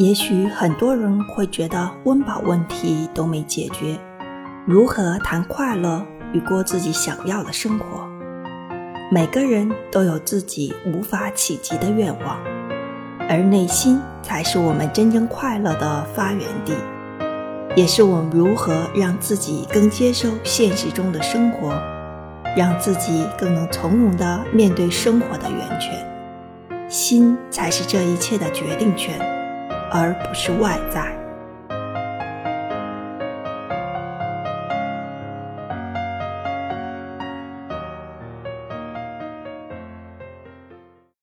也许很多人会觉得温饱问题都没解决，如何谈快乐与过自己想要的生活？每个人都有自己无法企及的愿望，而内心才是我们真正快乐的发源地，也是我们如何让自己更接受现实中的生活，让自己更能从容地面对生活的源泉。心才是这一切的决定权。而不是外在。